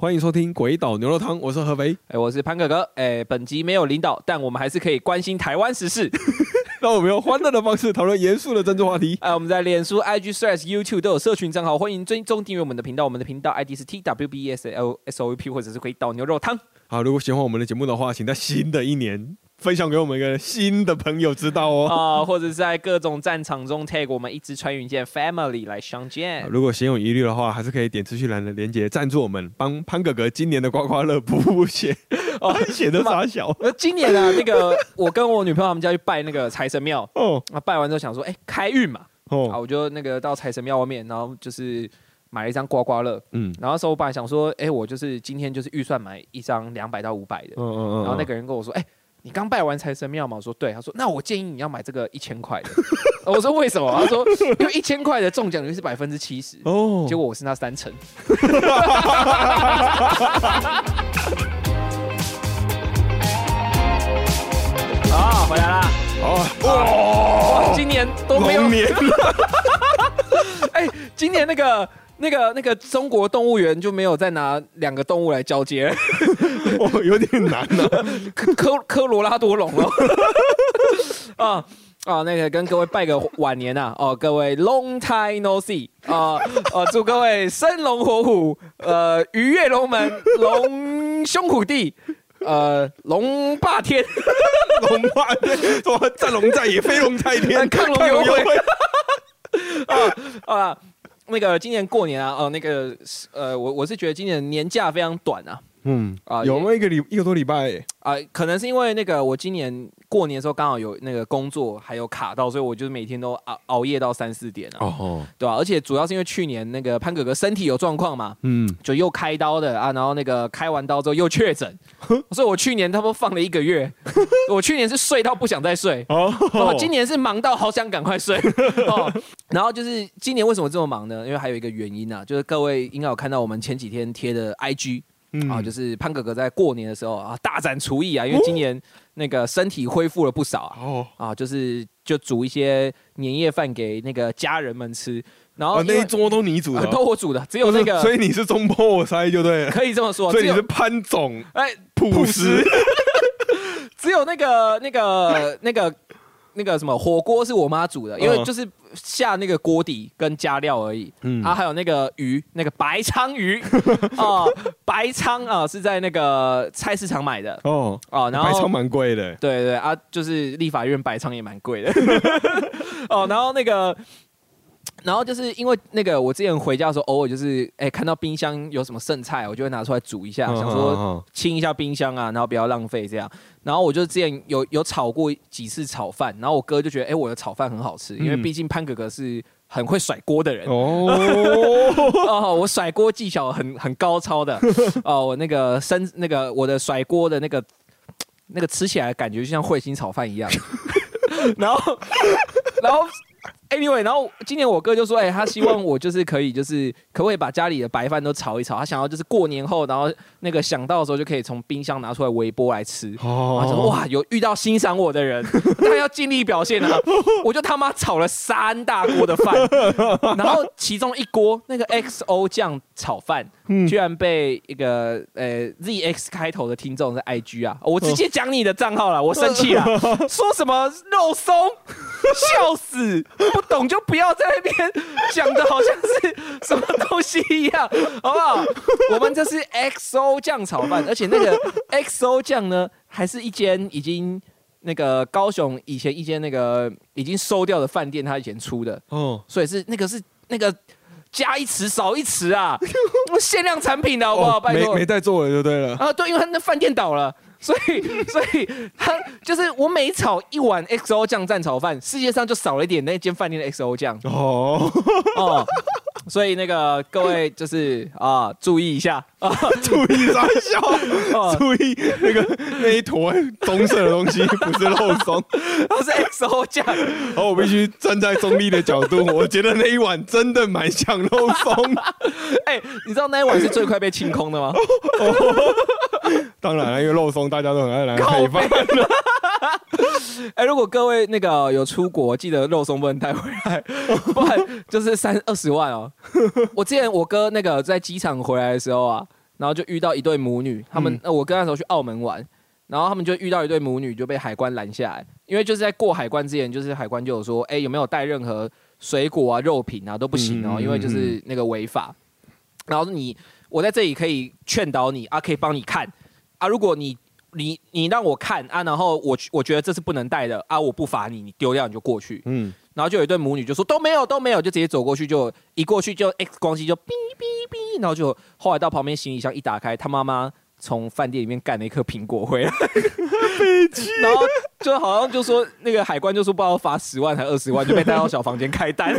欢迎收听《鬼岛牛肉汤》，我是合肥。哎，我是潘哥哥。哎，本集没有领导，但我们还是可以关心台湾时事。让我们用欢乐的方式讨论严肃的政治话题。哎，我们在脸书、IG、Threads、YouTube 都有社群账号，欢迎追踪订阅我们的频道。我们的频道 ID 是 TWBSLSOP，或者是鬼岛牛肉汤。好，如果喜欢我们的节目的话，请在新的一年。分享给我们一个新的朋友知道哦啊，或者在各种战场中 tag 我们一支穿云箭 family 来相见。如果心有疑虑的话，还是可以点资讯栏的连接赞助我们，帮潘哥哥今年的刮刮乐补补血。哦，血的傻小。呃，今年啊，那个我跟我女朋友他们家去拜那个财神庙 哦，啊，拜完之后想说，哎，开运嘛哦，啊，我就那个到财神庙外面，然后就是买了一张刮刮乐，嗯，然后时候我本来想说，哎，我就是今天就是预算买一张两百到五百的，嗯嗯嗯，然后那个人跟我说，哎。你刚拜完财神庙吗？我说对。他说那我建议你要买这个一千块的。我说为什么？他说因为一千块的中奖率是百分之七十。哦。结果我是那三成。啊，回来啦！哦，哇，今年都没有年。哎，今年那个。那个那个中国动物园就没有再拿两个动物来交接，哦，有点难了，科科科罗拉多龙了，啊啊，那个跟各位拜个晚年呐，哦，各位 long time no see，啊啊，祝各位生龙活虎，呃，鱼跃龙门，龙兄虎弟，呃，龙霸天，龙霸天，说战龙在野，飞龙在天，亢龙有悔，啊啊。那个今年过年啊，哦，那个呃，我我是觉得今年年假非常短啊。嗯啊，有没有一个礼一个多礼拜啊？可能是因为那个我今年过年的时候刚好有那个工作还有卡到，所以我就每天都熬熬夜到三四点啊。哦，对吧？而且主要是因为去年那个潘哥哥身体有状况嘛，嗯，就又开刀的啊，然后那个开完刀之后又确诊，所以我去年他不放了一个月，我去年是睡到不想再睡哦，我今年是忙到好想赶快睡 哦。然后就是今年为什么这么忙呢？因为还有一个原因啊，就是各位应该有看到我们前几天贴的 IG。啊，就是潘哥哥在过年的时候啊，大展厨艺啊，因为今年那个身体恢复了不少啊，哦，啊，就是就煮一些年夜饭给那个家人们吃，然后那一桌都你煮的，都我煮的，只有那个，所以你是中破塞就对了，可以这么说，所以你是潘总，哎，朴实，只有那个那个那个。那个什么火锅是我妈煮的，因为就是下那个锅底跟加料而已。嗯，啊，还有那个鱼，那个白鲳鱼啊，白鲳啊是在那个菜市场买的。哦哦，然后白鲳蛮贵的。对对啊，就是立法院白鲳也蛮贵的。哦，然后那个。然后就是因为那个，我之前回家的时候，偶尔就是哎看到冰箱有什么剩菜，我就会拿出来煮一下，想说清一下冰箱啊，然后不要浪费这样。然后我就之前有有炒过几次炒饭，然后我哥就觉得哎我的炒饭很好吃，因为毕竟潘哥哥是很会甩锅的人哦，我甩锅技巧很很高超的 哦，我那个生那个我的甩锅的那个那个吃起来感觉就像彗星炒饭一样，然后然后。Anyway，然后今年我哥就说：“哎，他希望我就是可以，就是可不可以把家里的白饭都炒一炒？他想要就是过年后，然后那个想到的时候就可以从冰箱拿出来微波来吃。哦，哇，有遇到欣赏我的人，他要尽力表现啊！我就他妈炒了三大锅的饭，然后其中一锅那个 XO 酱炒饭，居然被一个呃 ZX 开头的听众在 IG 啊，我直接讲你的账号了，我生气了，说什么肉松，笑死！”不懂就不要在那边讲的好像是什么东西一样，好不好？我们这是 XO 酱炒饭，而且那个 XO 酱呢，还是一间已经那个高雄以前一间那个已经收掉的饭店，他以前出的。哦，所以是那个是那个加一匙少一匙啊，限量产品的好不好？拜托，没没在做了就对了啊，对，因为他那饭店倒了。所以，所以他就是我每炒一碗 XO 酱蘸炒饭，世界上就少了一点那间饭店的 XO 酱。哦哦，所以那个各位就是啊，注意一下啊，注意啥笑，哦注意那个那一坨棕色的东西不是肉松。它是 XO 酱，然后我必须站在中立的角度，我觉得那一碗真的蛮像肉松。哎、你知道那一碗是最快被清空的吗？当然了，因为肉松大家都很爱来靠配饭。哎、如果各位那个有出国，记得肉松不能带回来，不然就是三二十万哦。我之前我哥那个在机场回来的时候啊，然后就遇到一对母女，他们、呃我哥那时候去澳门玩，然后他们就遇到一对母女就被海关拦下来，因为就是在过海关之前，就是海关就有说，哎、有没有带任何水果啊、肉品啊都不行哦，因为就是那个违法。然后你我在这里可以劝导你啊，可以帮你看啊，如果你你你让我看啊，然后我我觉得这是不能带的啊，我不罚你，你丢掉你就过去。嗯，然后就有一对母女就说都没有都没有，就直接走过去就一过去就 X 光机就哔哔哔，然后就后来到旁边行李箱一打开，他妈妈从饭店里面干了一颗苹果回来，然后就好像就说那个海关就说不知道罚十万还二十万，就被带到小房间开单。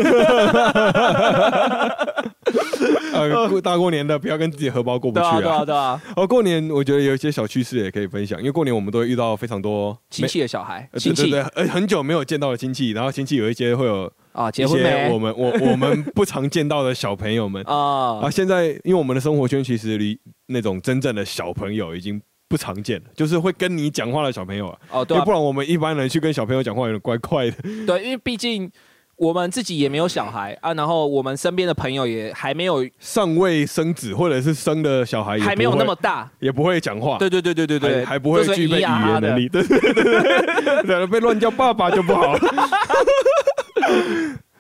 呃，大过年的不要跟自己荷包过不去对啊对啊啊。对啊，哦，过年我觉得有一些小趣事也可以分享，因为过年我们都会遇到非常多亲戚的小孩，呃亲戚呃，很久没有见到的亲戚，然后亲戚有一些会有啊，一结婚我们我我们不常见到的小朋友们 啊啊。现在因为我们的生活圈其实离那种真正的小朋友已经不常见了，就是会跟你讲话的小朋友啊，哦对啊。不然我们一般人去跟小朋友讲话有点怪怪的。对，因为毕竟我们自己也没有小孩啊，然后我们身边的朋友也还没有尚未生子或者是生的小孩也还没有那么大，也不会讲话，对对对对对对，还还不会具备语言能力，对对对对。对，被乱叫爸爸就不好。了。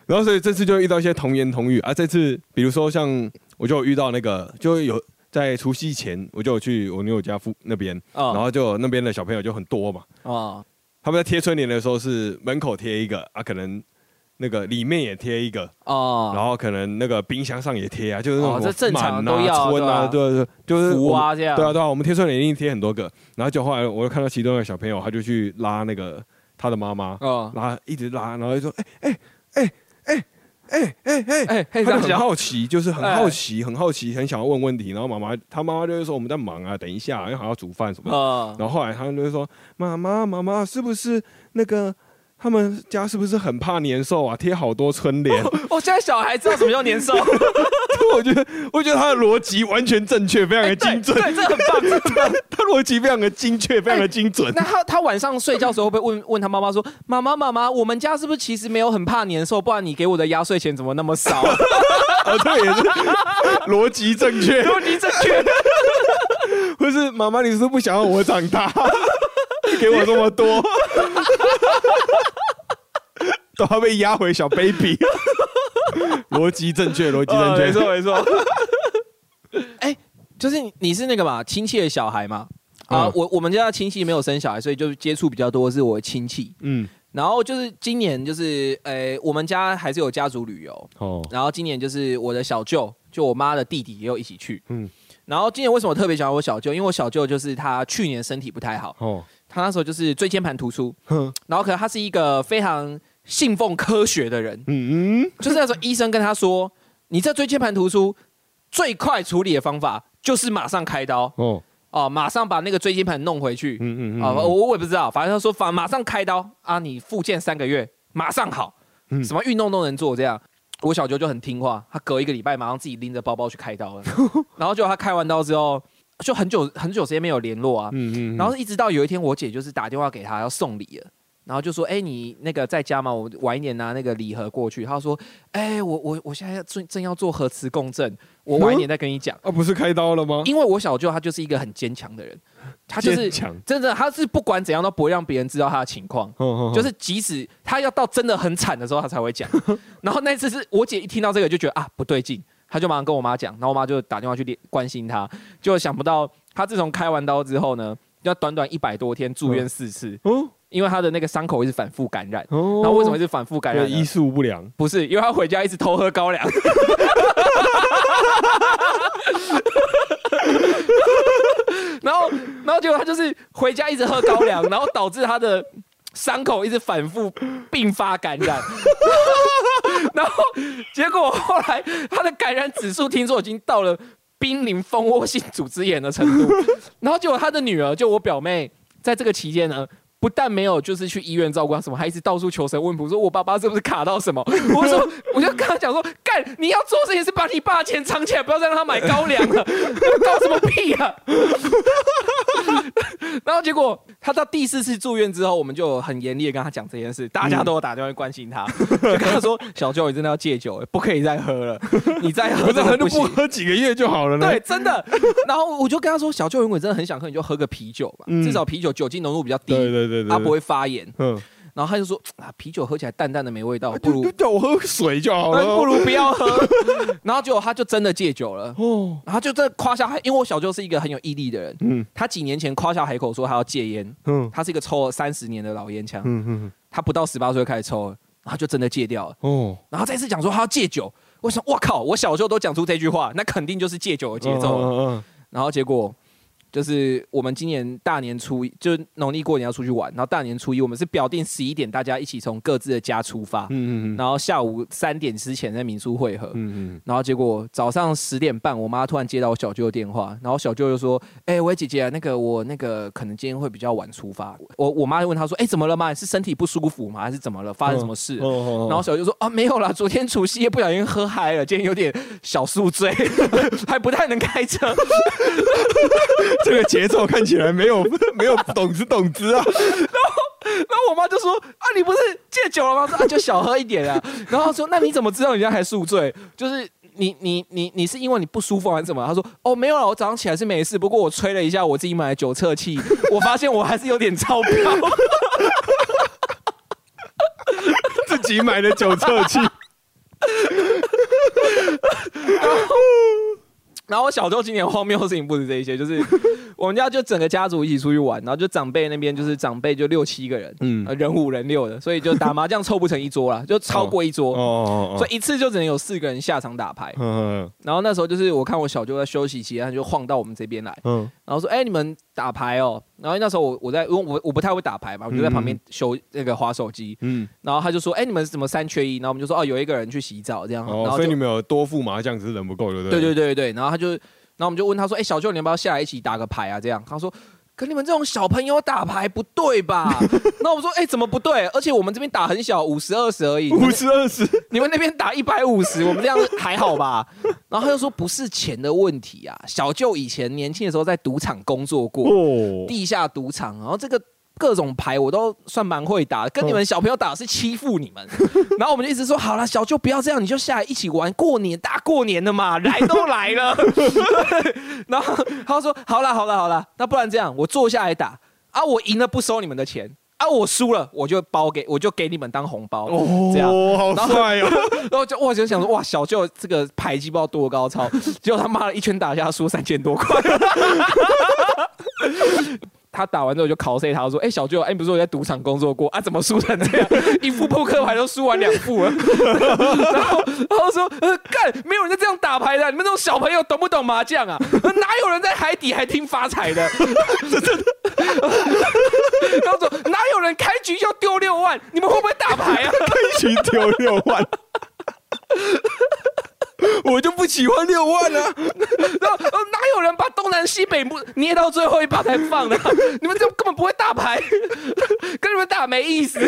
然后所以这次就遇到一些童言童语啊，这次比如说像我就遇到那个就有在除夕前我就有去我女友家附那边，哦然后就那边的小朋友就很多嘛，哦他们在贴春联的时候是门口贴一个啊，可能那个里面也贴一个，哦，然后可能那个冰箱上也贴啊，就是那种满啊都要春啊，对对，就是福我们啊这样，对啊，对啊，我们贴春联一定贴很多个，然后就后来我就看到其中一个小朋友，他就去拉那个他的妈妈，哦，拉一直拉，然后就说，哎哎哎哎哎哎哎，他就很，好奇，就是很好奇，很好奇，很想要问问题，然后妈妈他妈妈就会说我们在忙啊，等一下，因为还要煮饭什么然后后来他们就会说，妈妈妈妈是不是那个？他们家是不是很怕年兽啊？贴好多春联，哦，现在小孩知道什么叫年兽，我觉得，我觉得他的逻辑完全正确，非常的精准。对，这很棒，这很棒。他逻辑非常的精确，非常的精准。那他他晚上睡觉的时候会不会问问他妈妈说，妈妈妈妈，我们家是不是其实没有很怕年兽？不然你给我的压岁钱怎么那么少？哦，这个也是逻辑正确，逻辑正确。或是妈妈，你是不是不想要我长大，给我这么多，都要被压回小 baby。逻辑正确，逻辑正确，没错没错。哎，就是你你是那个嘛亲戚的小孩嘛？啊嗯，我我们家的亲戚没有生小孩，所以就接触比较多是我的亲戚。嗯，然后就是今年就是呃，我们家还是有家族旅游，哦，然后今年就是我的小舅，就我妈的弟弟也有一起去。嗯嗯，然后今年为什么特别想要我小舅？因为我小舅就是他去年身体不太好，哦，他那时候就是椎间盘突出，然后可能他是一个非常信奉科学的人，嗯。嗯，就是那时候医生跟他说，你这椎间盘突出最快处理的方法就是马上开刀。哦，哦、马上把那个椎间盘弄回去。嗯嗯嗯，啊、我我也不知道，反正他说反马上开刀。啊，你复健三个月马上好，嗯。什么运动都能做这样。我小舅就很听话，他隔一个礼拜马上自己拎着包包去开刀了，然后就他开完刀之后，就很久很久时间没有联络啊，嗯嗯，然后一直到有一天我姐就是打电话给他要送礼了。然后就说：“哎、你那个在家吗？我晚一点拿那个礼盒过去。”他说：“哎、我我我现在正正要做核磁共振，我晚一点再跟你讲。啊，不是开刀了吗？因为我小舅他就是一个很坚强的人，他就是，真的，他是不管怎样都不会让别人知道他的情况，哦就是即使他要到真的很惨的时候，他才会讲。然后那次是我姐一听到这个就觉得啊不对劲，她就马上跟我妈讲，然后我妈就打电话去联关心他，就想不到他自从开完刀之后呢，要短短一百多天住院四次，哦因为他的那个伤口一直反复感染。哦，然后为什么一直反复感染医术不良？不是，因为他回家一直偷喝高粱。然后，然后结果他就是回家一直喝高粱，然后导致他的伤口一直反复并发感染。然后结果后来他的感染指数听说已经到了濒临蜂窝性组织炎的程度，然后结果他的女儿就我表妹在这个期间呢。不但没有就是去医院照顾他什么，还一直到处求神问卜，说我爸爸是不是卡到什么？我说，我就跟他讲说，干，你要做事情是把你爸钱藏起来，不要再让他买高粱了，搞什么屁啊！然后结果他到第四次住院之后，我们就很严厉的跟他讲这件事，大家都有打电话关心他，就跟他说，小舅你真的要戒酒，不可以再喝了，你再喝真的不行。不喝几个月就好了呢？对，真的。然后我就跟他说，小舅如果你真的很想喝，你就喝个啤酒吧，至少啤酒酒精浓度比较低。对对对对，他不会发炎。嗯，然后他就说啊，啤酒喝起来淡淡的没味道，不如叫我喝水就好了，不如不要喝。然后结果他就真的戒酒了。哦，然后就这夸下海，因为我小舅是一个很有毅力的人。嗯，他几年前夸下海口说他要戒烟。嗯，他是一个抽了三十年的老烟枪。嗯嗯，他不到十八岁开始抽，然后就真的戒掉了。哦，然后再次讲说他要戒酒，我想，我靠，我小舅都讲出这句话，那肯定就是戒酒的节奏了。嗯嗯，然后结果。就是我们今年大年初一，就农历过年要出去玩，然后大年初一我们是表定十一点大家一起从各自的家出发，嗯嗯然后下午三点之前在民宿汇合，嗯嗯，然后结果早上十点半，我妈突然接到我小舅的电话，然后小舅就说：“哎，喂姐姐，那个我那个可能今天会比较晚出发。”我我妈就问他说：“哎，怎么了吗？是身体不舒服吗？还是怎么了？发生什么事？”然后小舅说：“啊，没有啦，昨天除夕夜不小心喝嗨了，今天有点小宿醉，还不太能开车。” 这个节奏看起来没有没有懂之懂之啊，然后然后我妈就说啊，你不是戒酒了吗？说啊，就小喝一点啊。然后说那你怎么知道人家还宿醉？就是你你你你是因为你不舒服还是什么？他说哦没有了，我早上起来是没事，不过我吹了一下我自己买的酒测器，我发现我还是有点超标。自己买的酒测器。然后。然后我小舅今年荒谬的事情不止这一些，就是 我们家就整个家族一起出去玩，然后就长辈那边就是长辈就六七个人，嗯，人五人六的，所以就打麻将凑不成一桌了，就超过一桌，哦，所以一次就只能有四个人下场打牌。嗯，然后那时候就是我看我小舅在休息期间就晃到我们这边来，嗯，然后说，哎，你们打牌哦。然后那时候我我在因为我我不太会打牌嘛，我就在旁边修那个滑手机。嗯，然后他就说：“哎，你们怎么三缺一？”然后我们就说：“哦，有一个人去洗澡这样。”哦，所以你们有多副麻将，只是人不够，对不对？对对对对。然后他就，然后我们就问他说：“哎，小舅，你要不要下来一起打个牌啊？”这样他说。可你们这种小朋友打牌不对吧？那我说，哎，怎么不对？而且我们这边打很小，五十二十而已。五十二十，你们那边打一百五十，我们这样还好吧？然后他就说，不是钱的问题啊。小舅以前年轻的时候在赌场工作过，地下赌场，然后这个。各种牌我都算蛮会打，跟你们小朋友打是欺负你们，然后我们就一直说好了，小舅不要这样，你就下来一起玩，过年大过年的嘛，来都来了。然后他说好了好了好了，那不然这样，我坐下来打啊，我赢了不收你们的钱啊，我输了我就包给我就给你们当红包，哦这样好帅哦。然后 就我就想说哇，小舅这个牌技不知道多高超，结果他妈的一拳打下输三千多块。他打完之后就考 C，他说：“哎，小舅，哎，不是我在赌场工作过啊？怎么输成这样？一副扑克牌都输完两副了。”然后，然后说：“呃，干，没有人在这样打牌的。你们这种小朋友懂不懂麻将啊？哪有人在海底还听发财的？然后说哪有人开局就丢六万？你们会不会打牌啊？开局丢六万。”我就不喜欢六万啊！然后哪有人把东南西北不捏到最后一把才放的？你们这根本不会打牌，跟你们打没意思。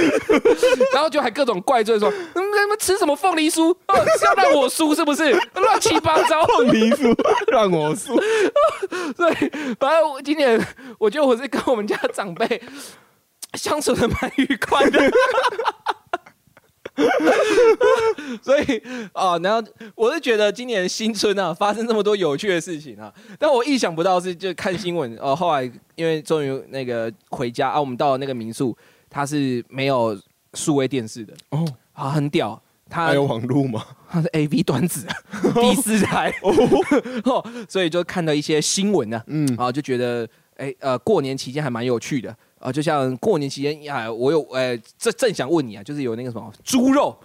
然后就还各种怪罪说：“你们吃什么凤梨酥？哦是要让我输是不是？乱七八糟，凤梨酥让我输。”对，反正我今年我觉得我是跟我们家长辈相处的蛮愉快的。所以啊，然后我是觉得今年新春啊，发生这么多有趣的事情啊，但我意想不到是就看新闻哦，后来因为终于那个回家啊，我们到了那个民宿，它是没有数位电视的。哦，啊，很屌，它有网络吗？它是 A V 端子 第四台。哦，所以就看到一些新闻呢，嗯，啊，就觉得哎呃，过年期间还蛮有趣的。啊，就像过年期间呀，我有哎，正正想问你啊，就是有那个什么猪肉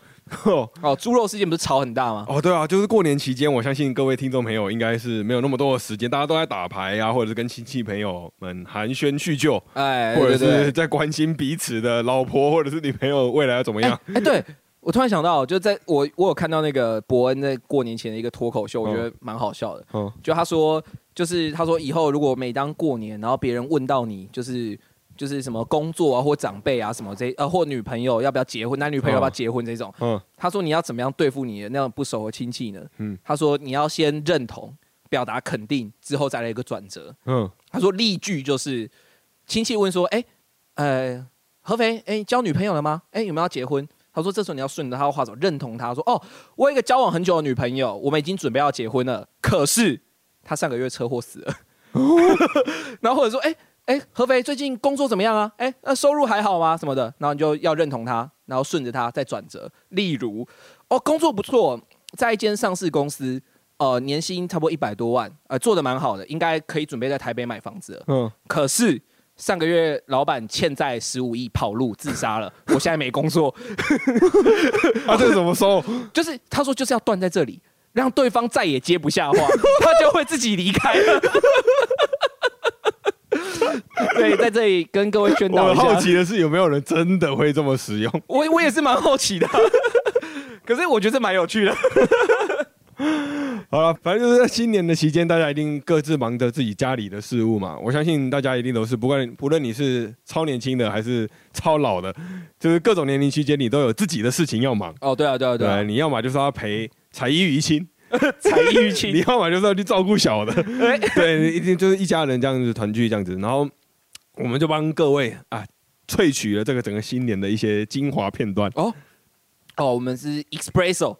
哦，猪肉事件不是吵很大吗？哦，对啊，就是过年期间，我相信各位听众朋友应该是没有那么多的时间，大家都在打牌啊，或者是跟亲戚朋友们寒暄叙旧，哎，或者是在关心彼此的老婆或者是女朋友未来要怎么样？哎，对。我突然想到，就在我我有看到那个伯恩在过年前的一个脱口秀，我嗯觉得蛮好笑的。嗯就他说，就是他说以后如果每当过年，然后别人问到你，就是就是什么工作啊，或长辈啊什么这呃，或女朋友要不要结婚，男女朋友要不要结婚这种，嗯他说你要怎么样对付你的那种不熟的亲戚呢？嗯他说你要先认同，表达肯定，之后再来一个转折。嗯他说例句就是亲戚问说，哎、呃，合肥，哎、交女朋友了吗？哎、有没有要结婚？他说这时候你要顺着他的话走，认同他说，哦，我有一个交往很久的女朋友，我们已经准备要结婚了，可是她上个月车祸死了。然后或者说，哎、哎、合肥最近工作怎么样啊？哎、那收入还好吗？什么的，然后你就要认同他，然后顺着他再转折。例如，哦，工作不错，在一间上市公司，呃，年薪差不多一百多万，呃，做的蛮好的，应该可以准备在台北买房子了。嗯，可是上个月老板欠债十五亿跑路自杀了，我现在没工作，啊，这是怎么收？就是他说就是要断在这里，让对方再也接不下话，他就会自己离开了。对，在这里跟各位宣导我一下，好奇的是有没有人真的会这么使用？我我也是蛮好奇的，可是我觉得蛮有趣的。好了，反正就是在新年的期间，大家一定各自忙着自己家里的事务嘛。我相信大家一定都是，不管不论你是超年轻的还是超老的，就是各种年龄区间，你都有自己的事情要忙。哦，对啊，对啊，对对，啊，你要么就是要陪才艺于亲，才艺预你期，要么就是要去照顾小的。哎 对，一定就是一家人这样子团聚这样子，然后我们就帮各位啊萃取了这个整个新年的一些精华片段。哦哦，我们是 espresso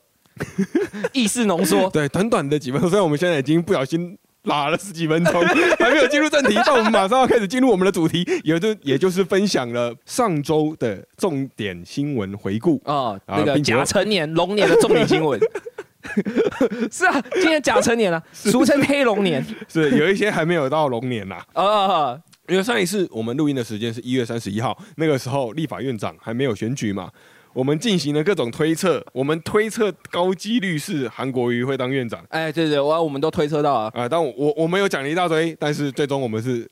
意式浓缩，对，短短的几分钟，虽然我们现在已经不小心拉了十几分钟，还没有进入正题，但我们马上要开始进入我们的主题，也就也就是分享了上周的重点新闻回顾。哦，啊那个甲辰年龙年的重点新闻。是啊，今年甲辰年了、俗称黑龙年。是有一些还没有到龙年呐、哦，因为上一次我们录音的时间是一月三十一号，那个时候立法院长还没有选举嘛，我们进行了各种推测，我们推测高几率是韩国瑜会当院长哎，对对，我我们都推测到啊。啊、但我我我们有讲了一大堆，但是最终我们是，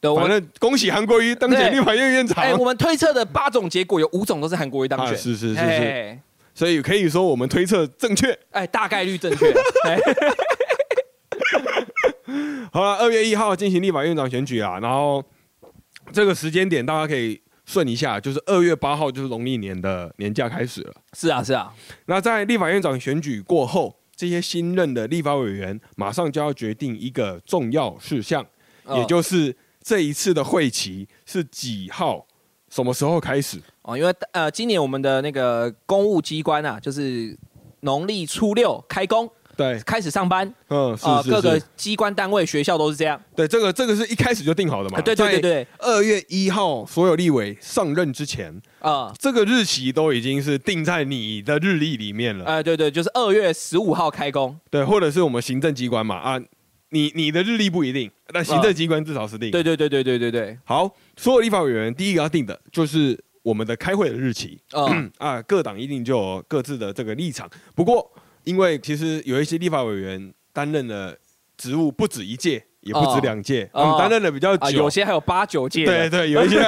对，我们反正恭喜韩国瑜当选立法院院长。哎，我们推测的八种结果有五种都是韩国瑜当啊，选。是是是所以可以说我们推测正确。哎，大概率正确。哎好了，二月一号进行立法院长选举啊，然后这个时间点大家可以顺一下，就是二月八号就是农历年的年假开始了。是啊，是啊。那在立法院长选举过后，这些新任的立法委员马上就要决定一个重要事项，哦也就是这一次的会期是几号，什么时候开始？哦，因为呃，今年我们的那个公务机关啊，就是农历初六开工，对，开始上班。嗯，是啊，是各个，机关单位、学校都是这样。对，这个这个是一开始就定好的嘛？啊对对对对，二月一号所有立委上任之前，啊，这个日期都已经是定在你的日历里面了。哎，对对，就是二月十五号开工。对，或者是我们行政机关嘛啊，你你的日历不一定，但行政机关至少是定。对对对对对对对，好，所有立法委员第一个要定的就是我们的开会的日期。嗯，啊，各党一定就有各自的这个立场。不过，因为其实有一些立法委员担任的职务不止一届，也不止哦两届，哦他们担任的比较啊，久。有些还有八九届。对对，有一些，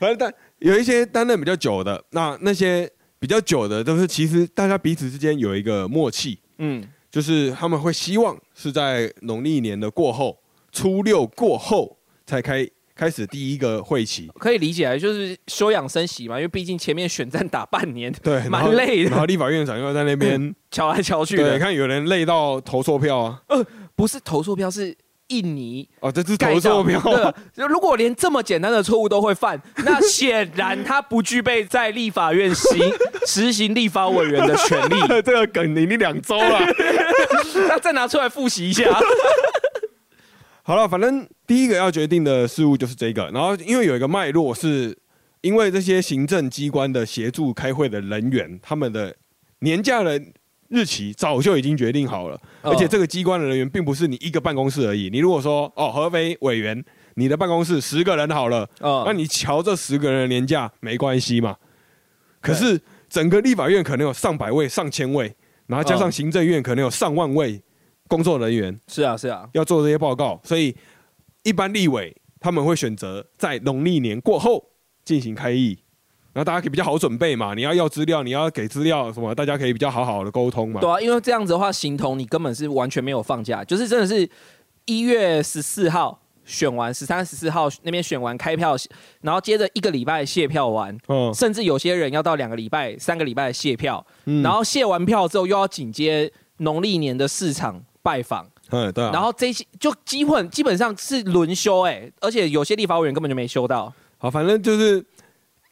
反正但有一些担任比较久的，那那些比较久的都是其实大家彼此之间有一个默契，嗯，就是他们会希望是在农历年的过后，初六过后才开开始第一个会期。可以理解，就是休养生息嘛，因为毕竟前面选战打半年，对，蛮累的，然后立法院长又在那边，敲来敲去对，的。看有人累到投错票啊，不是投错票，是印尼哦，这是投错票，对，就如果连这么简单的错误都会犯，那显然他不具备在立法院行实行立法委员的权利。这个梗你你两周了。那再拿出来复习一下。好了，反正第一个要决定的事物就是这个，然后因为有一个脉络是，因为这些行政机关的协助开会的人员，他们的年假的日期早就已经决定好了，哦而且这个机关的人员并不是你一个办公室而已。你如果说哦，合肥委员，你的办公室十个人好了，哦那你瞧这十个人的年假没关系嘛？可是整个立法院可能有上百位、上千位，然后加上哦行政院可能有上万位工作人员。是啊，是啊，要做这些报告，所以一般立委他们会选择在农历年过后进行开议。然后大家可以比较好准备嘛。你要要资料，你要给资料什么，大家可以比较好好的沟通嘛。对啊，因为这样子的话，形同你根本是完全没有放假，就是真的是一月十四号选完，十三、十四号那边选完开票，然后接着一个礼拜卸票完，嗯，甚至有些人要到两个礼拜、三个礼拜卸票，嗯然后卸完票之后又要紧接农历年的市场拜访，嗯，对啊。然后这些就基本基本上是轮休哎、而且有些立法委员根本就没休到，好，反正就是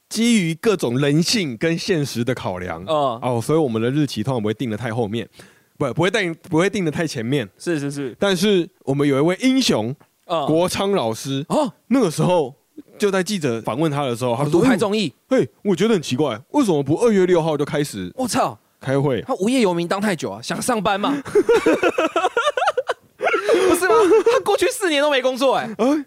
基于各种人性跟现实的考量，嗯，哦，所以我们的日期通常不会定的太后面，不不会定不会定的太前面。是是是，但是我们有一位英雄嗯，国昌老师，哦，那个时候就在记者访问他的时候，他说独：“派综艺，嘿，我觉得很奇怪，为什么不二月六号就开始？我操，开会？他无业游民当太久啊，想上班嘛？不是吗？他过去四年都没工作哎、哎，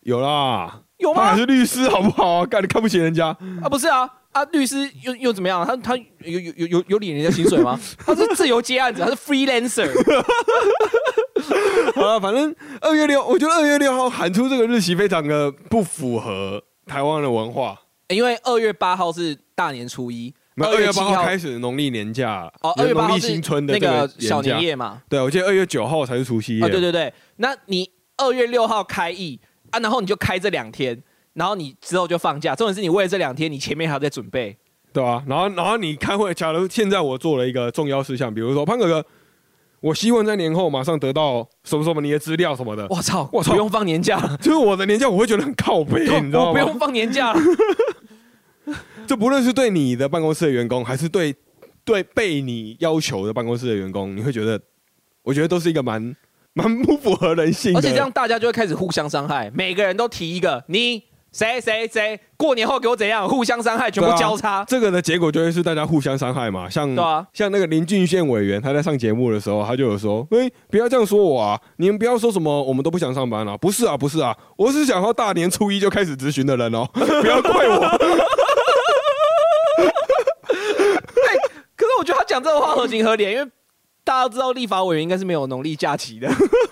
有啦，有吗他还？是律师，好不好啊？干你看不起人家？啊，不是啊，啊，律师又又怎么样？他他有有有有有领人家薪水吗？他是自由接案子，他是 freelancer。好了，反正二月六，我觉得二月六号喊出这个日期非常的不符合台湾的文化。因为二月八号是大年初一，那二月八号开始农历年假，哦，二月八号是新春的那个小年夜嘛。对，我记得二月九号才是除夕夜。啊，对对对，那你二月六号开议啊，然后你就开这两天，然后你之后就放假。重点是你为了这两天，你前面还要在准备。对啊，然后然后你开会，假如现在我做了一个重要事项，比如说潘哥哥，我希望在年后马上得到什么什么你的资料什么的，我操，我操不用放年假了，就是我的年假我会觉得很靠背，你知道吗？我不用放年假了。这不论是对你的办公室的员工，还是对对被你要求的办公室的员工，你会觉得，我觉得都是一个蛮 蛮不符合人性的。而且这样大家就会开始互相伤害，每个人都提一个你谁谁谁过年后给我怎样，互相伤害，全部交叉。这个的结果就会是大家互相伤害嘛。像像那个林俊宪委员，他在上节目的时候，他就有说：“哎、不要这样说我啊！你们不要说什么我们都不想上班啊！不是啊，不是啊，我是想要大年初一就开始咨询的人哦，不要怪我。讲这个话合情合理，因为大家都知道立法委员应该是没有农历假期的。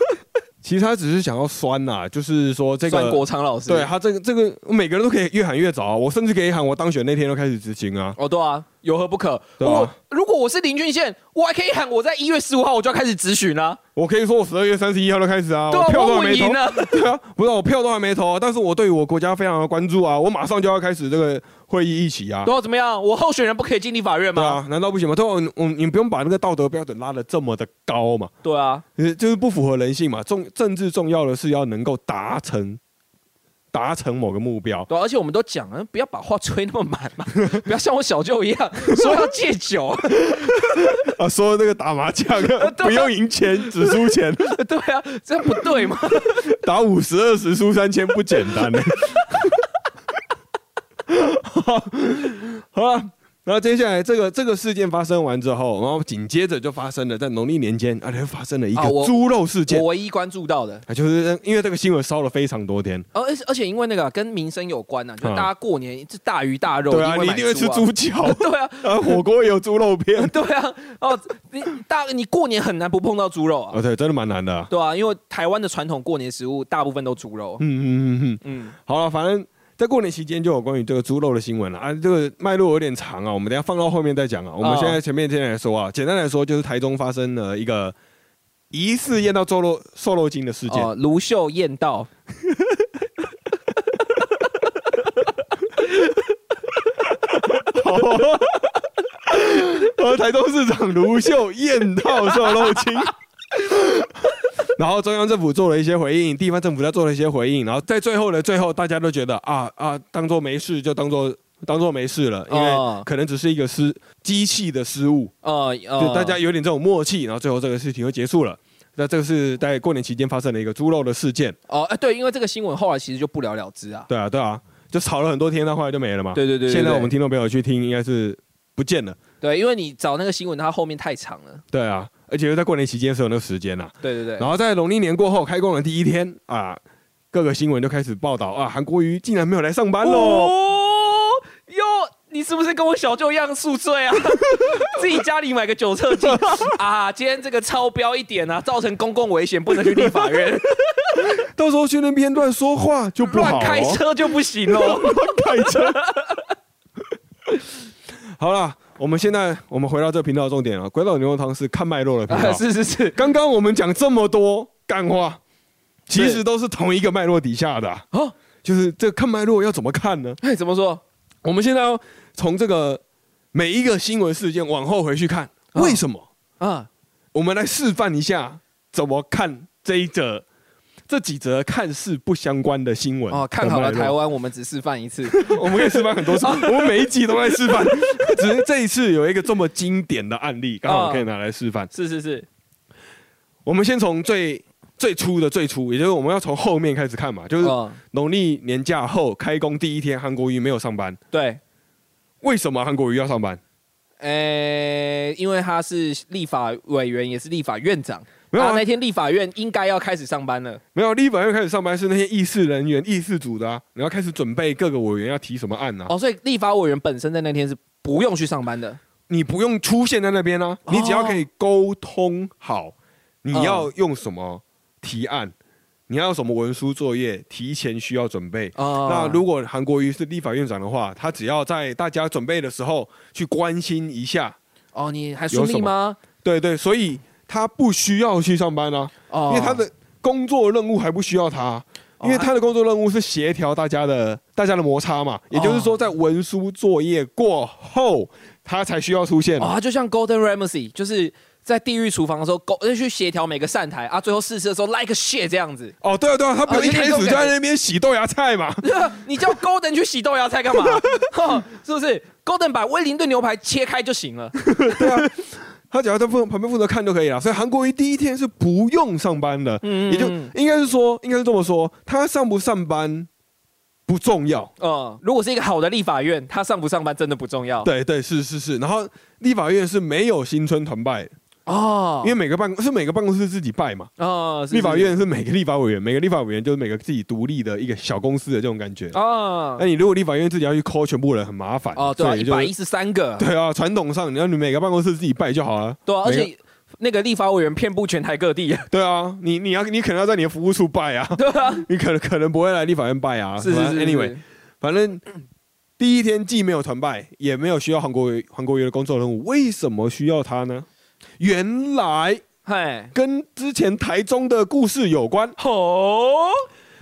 其实他只是想要酸呐、就是说这算个国昌老师，对他这个这个每个人都可以越喊越早啊，我甚至可以喊我当选那天就开始执行啊。哦，对啊，有何不可？对啊我如果我是林俊宪，我还可以喊我在一月十五号我就要开始咨询了。我可以说我十二月三十一号就开始啊，对啊，我票都我还没投赢，了。对啊，不是我票都还没投啊，但是我对于我国家非常的关注啊，我马上就要开始这个会议一起啊。对啊，怎么样？我候选人不可以进立法院吗？对啊，难道不行吗？对啊，我你不用把那个道德标准拉得这么的高嘛，对啊，呃就是不符合人性嘛。重政治重要的是要能够达成达成某个目标。对啊，而且我们都讲了，不要把话吹那么满嘛，不要像我小舅一样说要戒酒。啊，说那个打麻将 不用赢钱，只输钱，对啊，这样不对嘛？打五十二十输三千不简单呢。好了。然后接下来这个这个事件发生完之后，然后紧接着就发生了在农历年间，而且发生了一个猪肉事件。我唯一关注到的，啊，就是因为这个新闻烧了非常多天，而而且因为那个跟民生有关呐、啊，就嗯大家过年是大鱼大肉，对啊，你一定会吃啊。猪脚，对啊，啊，火锅也有猪肉片，对啊，哦，你大你过年很难不碰到猪肉啊，哦，对，真的蛮难的。啊。对啊，因为台湾的传统过年食物大部分都猪肉，嗯嗯嗯嗯，嗯，好了，反正在过年期间就有关于这个猪肉的新闻了啊，这个脉络有点长啊，我们等下放到后面再讲啊。我们哦现在前面先来说啊，简单来说就是台中发生了一个疑似验到瘦肉瘦肉精的事件。哦，卢秀燕道，呃，台中市长卢秀验到瘦肉精。然后中央政府做了一些回应，地方政府在做了一些回应，然后在最后的最后，大家都觉得啊啊，当做没事就当做当做没事了，因哦为可能只是一个失机器的失误，啊就呃，大家有点这种默契，然后最后这个事情就结束了。那这个是在过年期间发生的一个猪肉的事件，哦，哎，对，因为这个新闻后来其实就不了了之啊，对啊，对啊，就吵了很多天，那后来就没了嘛。对对对对。现在我们听众朋友去听，应该是不见了。对，因为你找那个新闻，它后面太长了，对啊，而且又在过年期间是有那个时间呐、对对对，然后在农历年过后开工的第一天啊，各个新闻就开始报道啊，韩国瑜竟然没有来上班喽。哦，哟，你是不是跟我小舅一样宿醉啊？自己家里买个酒测剂 啊？今天这个超标一点啊，造成公共危险，不能去立法院，到时候去那边乱说话就不好、开车就不行喽。开车。好了，我们现在我们回到这个频道的重点啊。鬼岛牛肉汤是看脉络的频道。是是是，刚刚我们讲这么多干话，其实都是同一个脉络底下的啊、哦，就是这个看脉络要怎么看呢？哎，怎么说？我们现在要从这个每一个新闻事件往后回去看，哦为什么？啊，我们来示范一下怎么看这一则、这几则看似不相关的新闻。哦，看好了台湾，我们只示范一次。我们可以示范很多次，我们每一集都在示范，只是这一次有一个这么经典的案例，刚好可以拿来示范。是是是，我们先从最最初的最初，也就是我们要从后面开始看嘛，就是哦，农历年假后开工第一天，韩国瑜没有上班，对，为什么韩国瑜要上班？诶，因为他是立法委员，也是立法院长，没有啊那那天立法院应该要开始上班了。没有，立法院开始上班是那些议事人员、议事组的啊，你要开始准备各个委员要提什么案啊，哦，所以立法委员本身在那天是不用去上班的。你不用出现在那边啊，哦你只要可以沟通好你要用什么提案，你要什么文书作业，提前需要准备。哦那如果韩国瑜是立法院长的话，他只要在大家准备的时候去关心一下，哦，你还顺利吗？对对，所以他不需要去上班啊，哦因为他的工作任务还不需要他。因为他的工作任务是协调大家的大家的摩擦嘛，也就是说，在文书作业过后，他才需要出现哦，他就像 Golden Ramsey，就是在地狱厨房的时候，狗去协调每个扇台啊，最后试吃的时候 like shit 这样子。哦，对啊，对啊，他不哦是一开始就在那边洗豆芽菜嘛？你叫 Golden 去洗豆芽菜干嘛？哼 是不是？Golden 把威灵顿牛排切开就行了。他只要在负旁边负责看就可以了。所以韩国瑜第一天是不用上班的，嗯也就应该是说，应该是这么说，他上不上班不重要。嗯，如果是一个好的立法院，他上不上班真的不重要。对对，是是是。然后立法院是没有新春团拜的，哦因为每个办公是每个办公室自己拜嘛。哦，是立法院是每个立法委员，每个立法委员就是每个自己独立的一个小公司的这种感觉。哦那你如果立法院自己要去抠全部人，很麻烦哦，对一百一十三个，对啊，传统上你要你每个办公室自己拜就好了。对啊，而且那个立法委员遍布全台各地，对啊，你你要你可能要在你的服务处拜啊，对啊，你可能可能不会来立法院拜啊。是是是，anyway，反正第一天既没有团拜，也没有需要韩国瑜韩国瑜的工作任务，为什么需要他呢？原来嘿，跟之前台中的故事有关。哦，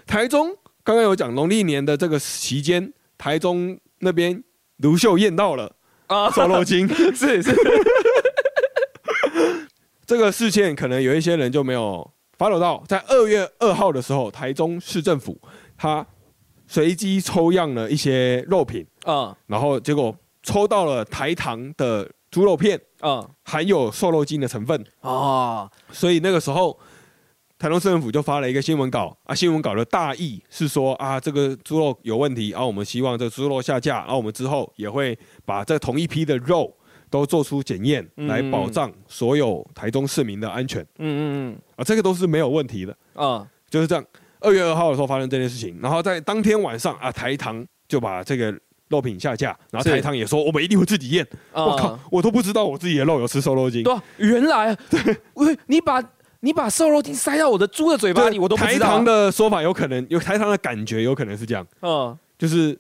台中刚刚有讲农历年的这个期间，台中那边卢秀验到了啊瘦肉精，是是，这个事件可能有一些人就没有 follow 到，在二月二号的时候，台中市政府他随机抽样了一些肉品，嗯然后结果抽到了台糖的猪肉片啊，含有瘦肉精的成分，啊，所以那个时候台中市政府就发了一个新闻稿啊，新闻稿的大意是说啊，这个猪肉有问题，然、后我们希望这猪肉下架，然、后我们之后也会把这同一批的肉都做出检验，嗯。来保障所有台中市民的安全。嗯嗯嗯。啊，这个都是没有问题的，啊。就是这样。二月二号的时候发生这件事情，然后在当天晚上啊，台糖就把这个肉品下架，然后台糖也说我们一定会自己验。嗯，我靠，我都不知道我自己的肉有吃瘦肉精。对啊，原来对，你把你把瘦肉精塞到我的猪的嘴巴里，我都不台知道台糖。的说法有可能有台糖的感觉，有可能是这样，嗯，就是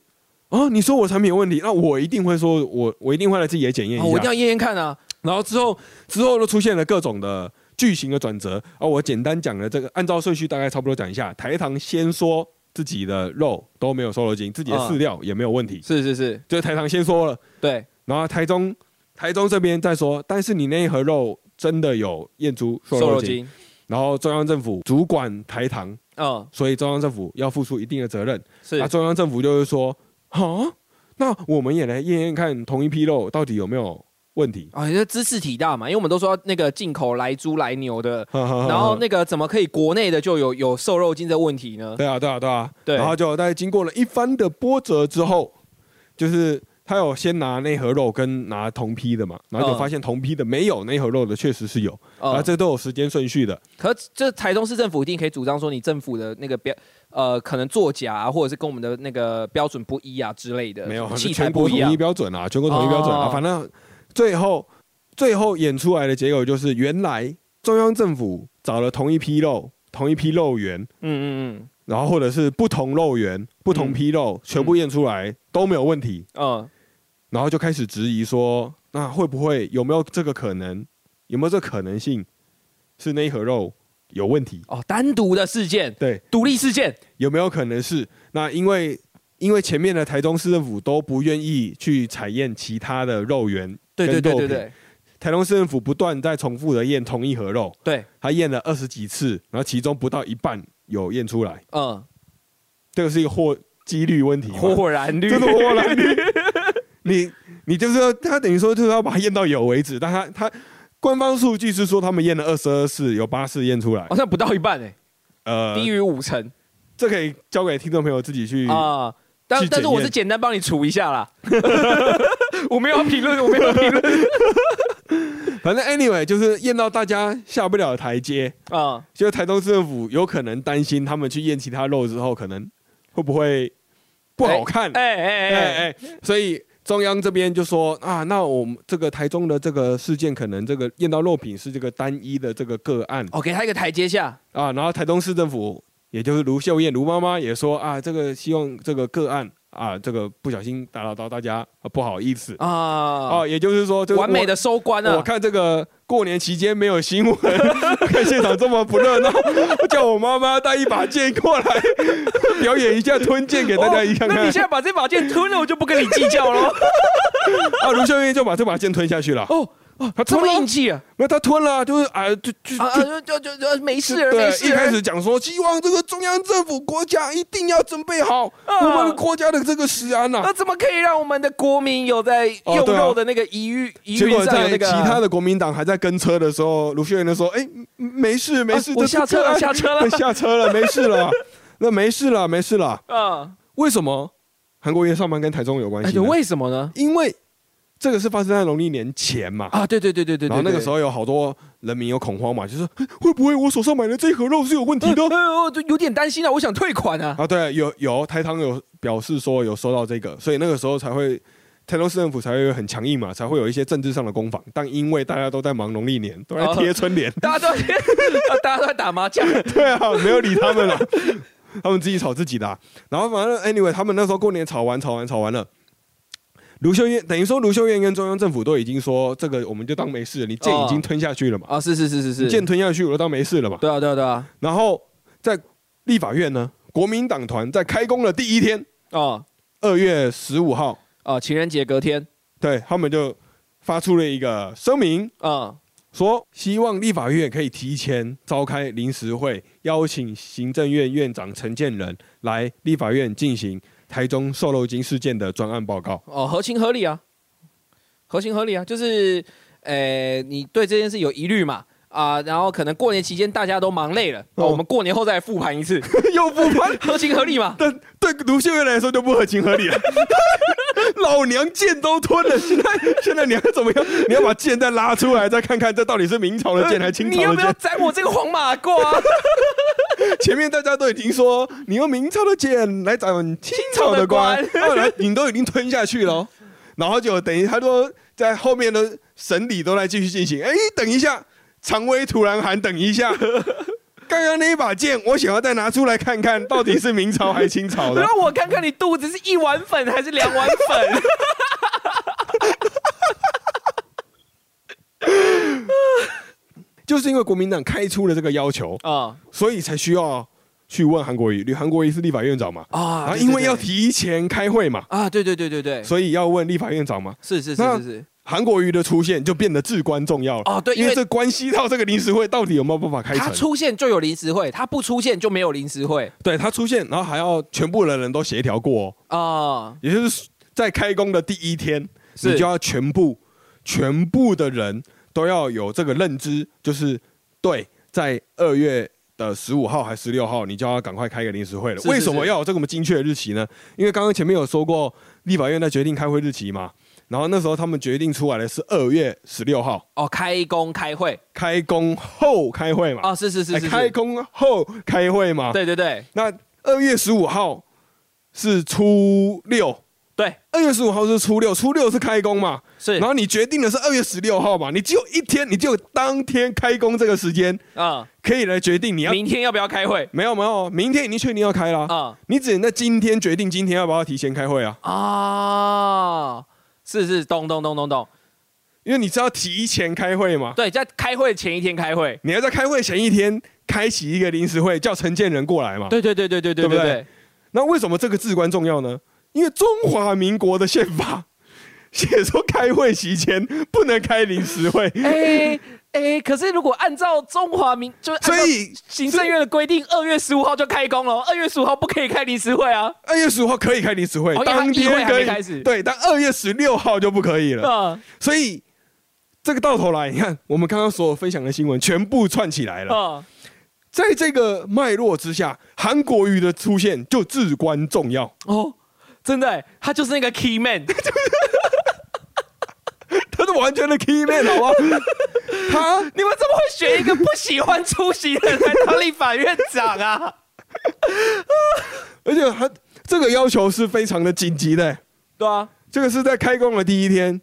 哦，你说我产品有问题，那我一定会说我我一定会来自己也检验一下。哦我一定要验验看啊。然后之后之后都出现了各种的剧情的转折啊，我简单讲了这个，按照顺序大概差不多讲一下。台糖先说自己的肉都没有瘦肉精，自己的嗯。饲料也没有问题，是是是，就是台糖先说了，对，然后台中台中这边再说，但是你那一盒肉真的有验出瘦肉精，然后中央政府主管台糖。嗯，所以中央政府要付出一定的责任。是。那中央政府就是说，啊，那我们也来验验看同一批肉到底有没有问题。啊，这知识体大嘛，因为我们都说那个进口来猪来牛的，然然后那个怎么可以国内的就有有瘦肉精的问题呢？对啊，对啊，对啊，对然后就在经过了一番的波折之后，就是他有先拿那盒肉跟拿同批的嘛，然后就嗯发现同批的没有那盒肉的确实是有，啊，嗯，这都有时间顺序的。可这台中市政府一定可以主张说，你政府的那个标呃可能作假、啊，或者是跟我们的那个标准不一啊之类的，没有，器材不一样统一。标准啊，全国统一标准啊，哦反正最后最后演出来的结果就是，原来中央政府找了同一批肉，同一批肉源，嗯嗯嗯然后或者是不同肉源、不同批肉，全部验出来都没有问题。嗯然后就开始质疑说，那会不会有没有这个可能？有没有这可能性是那一盒肉有问题？哦，单独的事件，对，独立事件，有没有可能是那因为因为前面的台中市政府都不愿意去采验其他的肉源，对对对对对，对。台中市政府不断在重复的验同一盒肉，对，他验了二十几次，然后其中不到一半有验出来，嗯，这个是一个或几率问题嘛，豁然率，这是豁然率。你你就是要他等于说就是要把它验到有为止，但他他官方数据是说他们验了二十二次，有八次验出来。好，像不到一半哎，呃，低于五成。这可以交给听众朋友自己去啊。但但是我是简单帮你除一下啦，我没有评论，我没有评论。反正 anyway 就是验到大家下不了台阶，啊。就是台东市政府有可能担心他们去验其他肉之后，可能会不会不好看？哎哎哎哎。哎，所以中央这边就说啊，那我们这个台中的这个事件，可能这个验到肉品是这个单一的这个个案。哦，给他一个台阶下。啊，然后台东市政府也就是卢秀燕卢妈妈也说啊，这个希望这个个案啊，这个不小心打扰到大家，啊、不好意思啊，哦，也就是说，就是完美的收官啊！我看这个过年期间没有新闻，看现场这么不热闹，叫我妈妈带一把剑过来 表演一下吞剑给大家一看看。哦那你现在把这把剑吞了，我就不跟你计较了。啊，卢秀燕就把这把剑吞下去了。哦他吞了硬气啊！没有，他吞了，就是啊，就就就。就就没事了，对。一开始讲说，希望这个中央政府国家一定要准备好啊我们国家的这个食安呐、那怎么可以让我们的国民有在用肉的那个疑虑疑结果虑上有那个在其他的国民党还在跟车的时候，卢秀燕就说：“哎、没事没事，啊我下车了下车了 下车了，没事了，那没事了，没事了。啊？为什么韩国瑜上班跟台中有关系呢？为什么呢？因为这个是发生在农历年前嘛。啊，对对对对对对。然后那个时候候有好多人民有恐慌嘛，就是哎会不会我手上买的这盒肉是有问题的？呃，就有点担心啊，我想退款啊。啊，对，有有台糖有表示说有收到这个，所以那个时候才会台中市政府才会很强硬嘛，才会有一些政治上的攻防。但因为大家都在忙农历年，都在贴春联，大家都在 大家都在打麻将。对啊，没有理他们了，他们自己吵自己的啊、然后反正 anyway，他们那时候过年吵完吵完吵完了。卢秀燕等于说，卢秀燕跟中央政府都已经说，这个我们就当没事了，你剑已经吞下去了嘛，啊，是是是是是。剑吞下去，我就当没事了嘛。对啊对啊对啊。然后在立法院呢，国民党团在开工的第一天，啊二月十五号，啊，情人节隔天。对他们就发出了一个声明，啊说希望立法院可以提前召开临时会，邀请行政院院长陈建仁来立法院进行台中瘦肉精事件的专案报告。哦，合情合理啊，合情合理啊，就是，呃，你对这件事有疑虑嘛？啊，然后可能过年期间大家都忙累了，哦，哦我们过年后再复盘一次，又复盘，合情合理嘛？但对卢秀月来说就不合情合理了。老娘剑都吞了，现在现在你要怎么样？你要把剑再拉出来，再看看这到底是明朝的剑还是清你要不要？斩我这个黄马褂？前面大家都已经说你用明朝的剑来斩清朝的官，后来你都已经吞下去了哦，然后就等于他说在后面的审理都在继续进行。哎，等一下，常威突然喊等一下。刚刚那一把剑，我想要再拿出来看看，到底是明朝还是清朝的让？我看看你肚子是一碗粉还是两碗粉？就是因为国民党开出了这个要求，啊所以才需要去问韩国瑜。韩国瑜是立法院长嘛，啊然后因为要提前开会嘛，啊，对对对对对，所以要问立法院长嘛。是是是是是，韩国瑜的出现就变得至关重要了哦对因为因为这关系到这个临时会到底有没有办法开他成。出现就有临时会，他不出现就没有临时会对他出现，然后还要全部的人都协调过、哦，啊。也就是在开工的第一天，是你就要全部全部的人都要有这个认知，就是对，在二月的十五号还十六号，你就要赶快开个临时会了。是是为什么是要有这么精确的日期呢？因为刚刚前面有说过，立法院在决定开会日期嘛，然后那时候他们决定出来的是二月十六号，哦，开工开会。开工后开会嘛，哦，是是是是，开工后开会嘛，对对对。那二月十五号是初六，对，二月十五号是初六，初六是开工嘛，是。然后你决定的是二月十六号嘛，你只有一天，你只有当天开工这个时间啊，可以来决定你要。明天要不要开会。没有没有，明天已经确定要开了，啊。你只能在今天决定今天要不要提前开会啊。啊？是是，咚咚咚咚咚，因为你知道提前开会嘛，对，在开会前一天开会，你要在开会前一天开启一个临时会，叫承建人过来嘛。对对对对对对对。不对，那为什么这个至关重要呢？因为中华民国的宪法写说开会期间不能开临时会，哎哎，可是如果按照中华民，就所以行政院的规定，二月十五号就开工了，二月十五号不可以开临时会啊。二月十五号可以开临时会，当天可以开始对，但二月十六号就不可以了。嗯所以这个到头来，你看我们刚刚所有分享的新闻全部串起来了。嗯，在这个脉络之下，韩国瑜的出现就至关重要。哦，真的欸，他就是那个 key man，他 是完全的 key man，好不好？他你们怎么会选一个不喜欢出席的人来当立法院长啊？而且他这个要求是非常的紧急的、对啊，这个是在开工的第一天，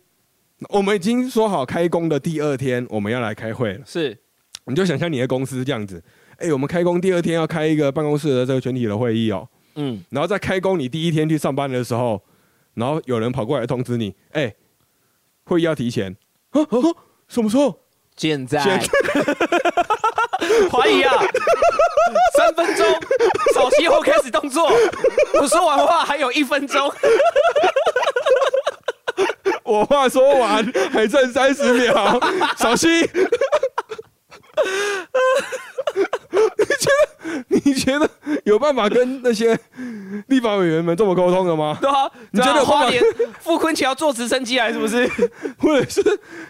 我们已经说好开工的第二天我们要来开会了。是你就想象你的公司这样子，哎、我们开工第二天要开一个办公室的这个全体的会议哦，嗯，然后在开工你第一天去上班的时候，然后有人跑过来通知你，哎、会议要提前，啊啊，啊什么时候？现在。现怀疑啊，三分钟，扫息后开始动作，我说完话还有一分钟，我话说完，还剩三十秒，小心。你觉得你觉得有办法跟那些立法委员们这么沟通的吗？对啊，你觉得花莲傅昆奇要坐直升机来是不是？或者是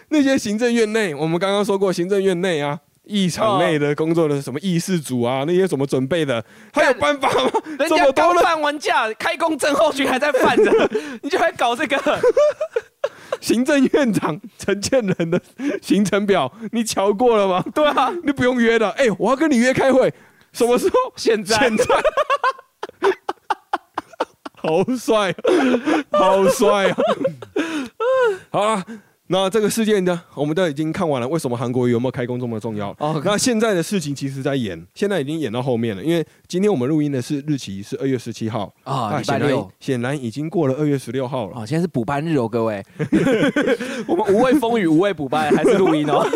那些行政院内，我们刚刚说过，行政院内啊，议场内的工作的什么议事组啊，那些怎么准备的，他有办法吗？人家刚放完假，开工症候群还在犯着，你就还搞这个？行政院长陈建仁的行程表，你瞧过了吗？对啊，你不用约了，哎、我要跟你约开会，什么时候？现在现在，好帅，好帅啊！好了，那这个事件呢，我们都已经看完了。为什么韩国瑜有没有开工这么重要？哦那现在的事情其实在演，现在已经演到后面了。因为今天我们录音的是日期是二月十七号啊那显然礼拜六显然已经过了二月十六号了。哦，现在是补班日哦，各位，我们无畏风雨，无畏补班，还是录音哦。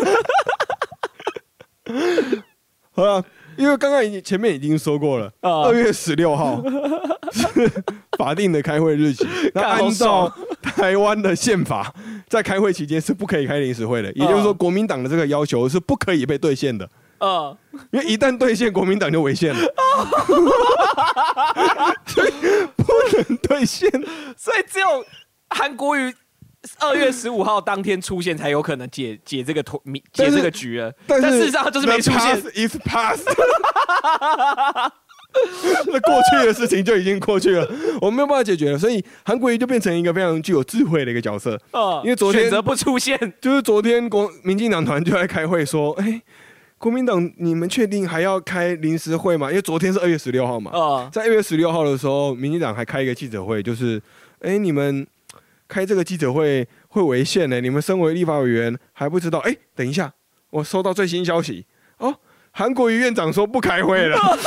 好了，因为刚刚已经前面已经说过了，啊二月十六号是 法定的开会日期。那按照台湾的宪法，在开会期间是不可以开临时会的，也就是说，国民党的这个要求是不可以被兑现的，嗯，因为一旦兑现，国民党就违宪了，所以不能兑现。所以只有韩国瑜二月十五号当天出现，才有可能解解这个团解这个局了。但是事实上他就是没出现。is past。那过去的事情就已经过去了，我们没有办法解决了，所以韩国瑜就变成一个非常具有智慧的一个角色。啊因为昨天选择不出现，就是昨天国民进党团就在开会说，哎、国民党你们确定还要开临时会吗？因为昨天是二月十六号嘛，嗯在二月十六号的时候，民进党还开一个记者会，就是，哎、你们开这个记者会会违宪呢？你们身为立法委员还不知道？哎、等一下，我收到最新消息哦，韩国瑜院长说不开会了。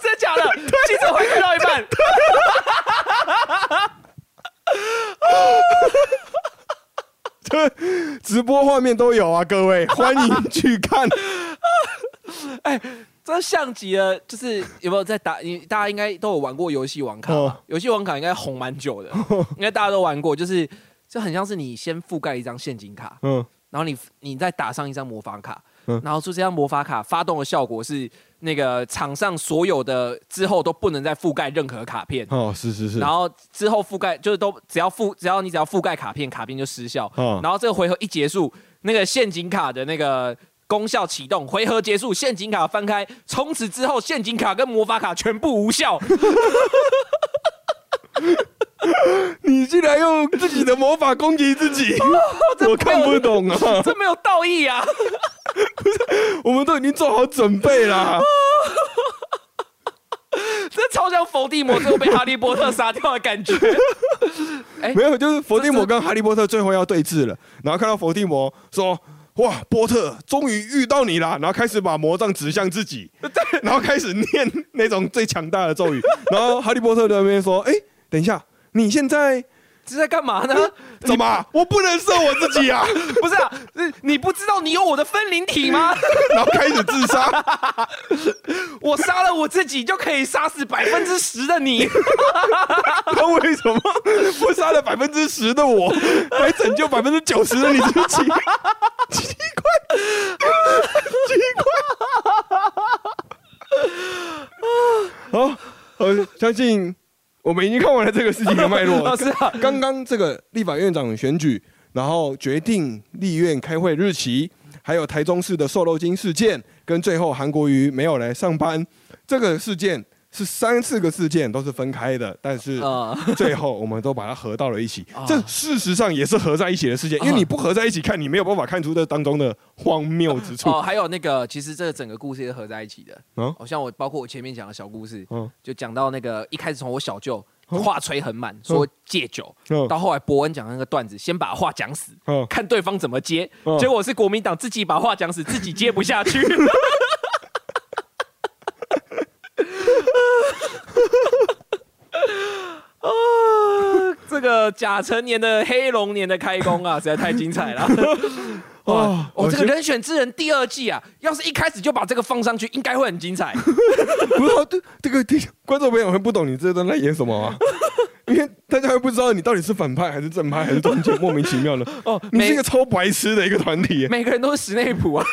真的假的？记者会开到一半，直播画面都有啊，各位欢迎去看。哎这像极了，就是有没有在打？你大家应该都有玩过游戏王卡？游戏王卡应该红蛮久的，应该大家都玩过，就是就很像是你先覆盖一张陷阱卡，嗯，然后你你再打上一张魔法卡，嗯然后就这张魔法卡发动的效果是那个场上所有的之后都不能再覆盖任何卡片，哦，是是是，然后之后覆盖就是都只要覆只要你只要覆盖卡片，卡片就失效。哦然后这个回合一结束，那个陷阱卡的那个功效启动，回合结束，陷阱卡翻开，从此之后陷阱卡跟魔法卡全部无效。你竟然用自己的魔法攻击自己，我看不懂啊！这没有道义啊！我们都已经做好准备啦。这超像伏地魔最后被哈利波特杀掉的感觉。哎没有，就是伏地魔跟哈利波特最后要对峙了，然后看到伏地魔说：“哇，波特终于遇到你啦！”然后开始把魔杖指向自己，然后开始念那种最强大的咒语，然后哈利波特在那边说：“哎、等一下，你现在是在干嘛呢？怎么？我不能射我自己啊！不是啊，是你不知道你有我的分灵体吗？然后开始自杀，我杀了我自己就可以杀死百分之十的你。他为什么不杀了百分之十的我，来拯救百分之九十的你自己？奇怪，奇怪。好，我，相信我们已经看完了这个事情的脉络。哦是啊刚刚这个立法院长选举，然后决定立院开会日期，还有台中市的瘦肉精事件，跟最后韩国瑜没有来上班这个事件。是三四个事件都是分开的，但是啊。最后我们都把它合到了一起啊。这事实上也是合在一起的事件，因为你不合在一起看，你没有办法看出这当中的荒谬之处。哦，还有那个，其实这整个故事是合在一起的。嗯？好、像我包括我前面讲的小故事，嗯。就讲到那个一开始从我小舅话吹很满，说戒酒，嗯。到后来伯恩讲那个段子，先把话讲死，嗯。看对方怎么接，嗯。结果是国民党自己把话讲死，自己接不下去。这个甲辰年的黑龙年的开工啊，实在太精彩了！哇哦，哦，这个人选之人第二季啊，要是一开始就把这个放上去，应该会很精彩。不知道这这个观众朋友会不懂你这段在演什么啊？因为大家会不知道你到底是反派还是正派还是中间莫名其妙的。哦，你是一个超白痴的一个团体，每个人都是史内普啊。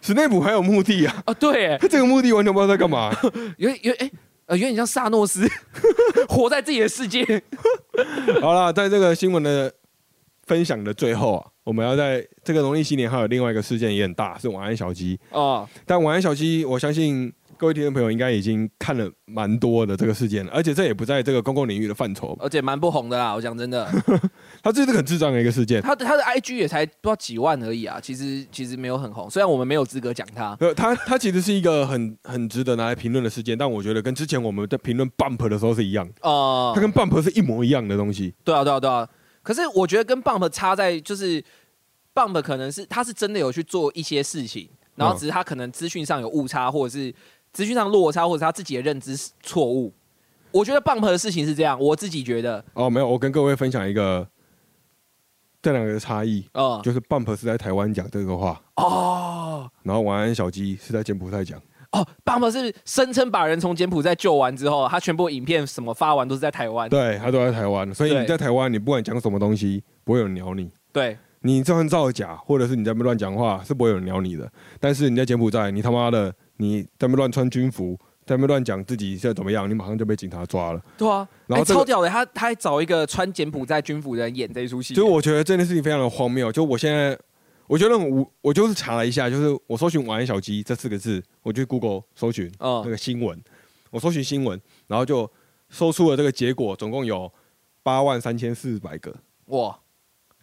史内普还有目的啊，哦，对，他这个目的完全不知道在干嘛。有有哎。呃，有点像萨诺斯，活在自己的世界。好了，在这个新闻的分享的最后啊，我们要在这个农历新年还有另外一个事件也很大，是晚安小鸡。哦，但晚安小鸡，我相信各位听众朋友应该已经看了蛮多的这个事件了，而且这也不在这个公共领域的范畴，而且蛮不红的啦。我讲真的，他这是很智障的一个事件。他的他的 IG 也才不知道几万而已啊，其实其实没有很红。虽然我们没有资格讲他，呃，它它其实是一个很很值得拿来评论的事件，但我觉得跟之前我们在评论 Bump 的时候是一样，哦、它跟 Bump 是一模一样的东西。对啊，对啊，对啊。可是我觉得跟 Bump 差在就是 Bump 可能是他是真的有去做一些事情，然后只是他可能资讯上有误差，或者是资讯上落差，或者是他自己的认知错误。我觉得 Bump 的事情是这样，我自己觉得，哦，没有，我跟各位分享一个这两个的差异，哦、就是 Bump 是在台湾讲这个话，哦然后晚安小鸡是在柬埔寨讲。哦，Bump 是声称把人从柬埔寨救完之后，他全部影片什么发完都是在台湾。对他都在台湾，所以你在台湾，你不管讲什么东西，不会有人鸟你。对你就算造假，或者是你在那边乱讲话，是不会有人鸟你的。但是你在柬埔寨，你他妈的你在那边乱穿军服，在那边乱讲自己现在怎么样，你马上就被警察抓了。对啊，然后这个哎超屌的，他他还找一个穿柬埔寨军服的人演这一出戏。所以我觉得这件事情非常的荒谬。就我现在，我觉得我我就是查了一下，就是我搜寻“晚安小鸡”这四个字，我去 Google 搜寻嗯那个新闻，我搜寻新闻，然后就搜出了这个结果，总共有八万三千四百个。哇，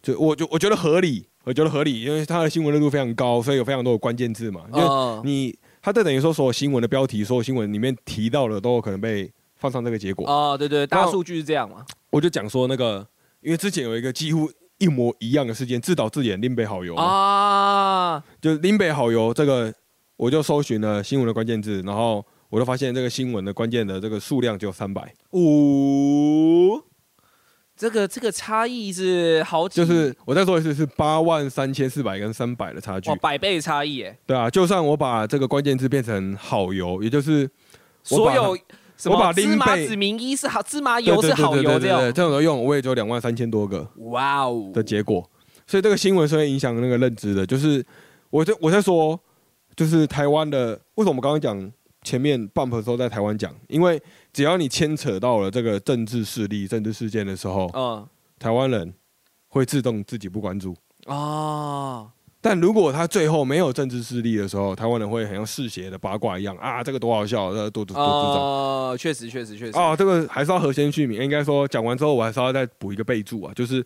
就我就我觉得合理，我觉得合理，因为他的新闻热度非常高，所以有非常多的关键字嘛。因为嗯你它这等于说所有新闻的标题，所有新闻里面提到的都有可能被放上这个结果。哦，对对，大数据是这样嘛？我就讲说那个，因为之前有一个几乎一模一样的事件，自导自演林北好友嘛，啊，就林北好友这个，我就搜寻了新闻的关键字，然后我就发现这个新闻的关键的这个数量只有三百，五，这个这个差异是好几，就是我再说一次是八万三千四百跟三百的差距哇，。百倍差异耶！对啊，就算我把这个关键字变成好油，也就是所有什我把么芝麻林贝子名医是好，芝麻油是好油这对对。这种都用，我也只有两万三千多个哇哦，的结果，所以这个新闻是会影响那个认知的。就是我在我在说，就是台湾的为什么我们刚刚讲前面 bump 的时候在台湾讲，因为只要你牵扯到了这个政治势力、政治事件的时候，嗯台湾人会自动自己不关注。啊，但如果他最后没有政治势力的时候，台湾人会很像嗜血的八卦一样啊，这个多好笑，这个多多多多长。哦，确实确实确实。哦，这个还是要核先续名，应该说讲完之后，我还是要再补一个备注啊，就是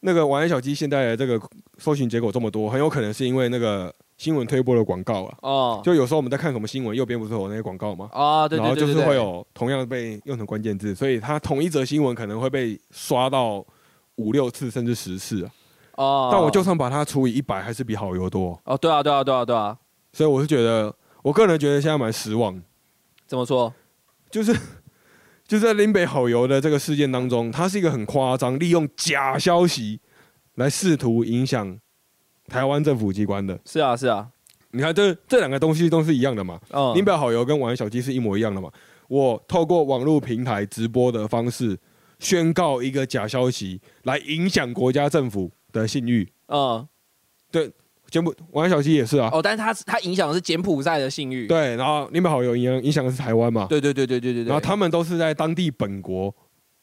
那个玩小鸡现在的这个搜寻结果这么多，很有可能是因为那个新闻推播的广告啊。哦就有时候我们在看什么新闻，右边不是有那些广告吗？哦，对然后就是会有同样被用成关键字，所以它同一则新闻可能会被刷到五六次甚至十次啊。哦，但我就算把它除以一百，还是比好油多。哦，对啊对啊对啊对啊，所以我是觉得，我个人觉得现在蛮失望，怎么说？就是就在林北好油的这个事件当中，它是一个很夸张，利用假消息来试图影响台湾政府机关的。是啊，是啊，你看这这两个东西都是一样的嘛？嗯，林表好友跟玩小鸡是一模一样的嘛？我透过网络平台直播的方式宣告一个假消息，来影响国家政府的信誉。嗯，对柬埔晚安小鸡也是啊，哦，但是他他影响的是柬埔寨的信誉，对，然后林北好友影响影响的是台湾嘛？对对对对对对对，然后他们都是在当地本国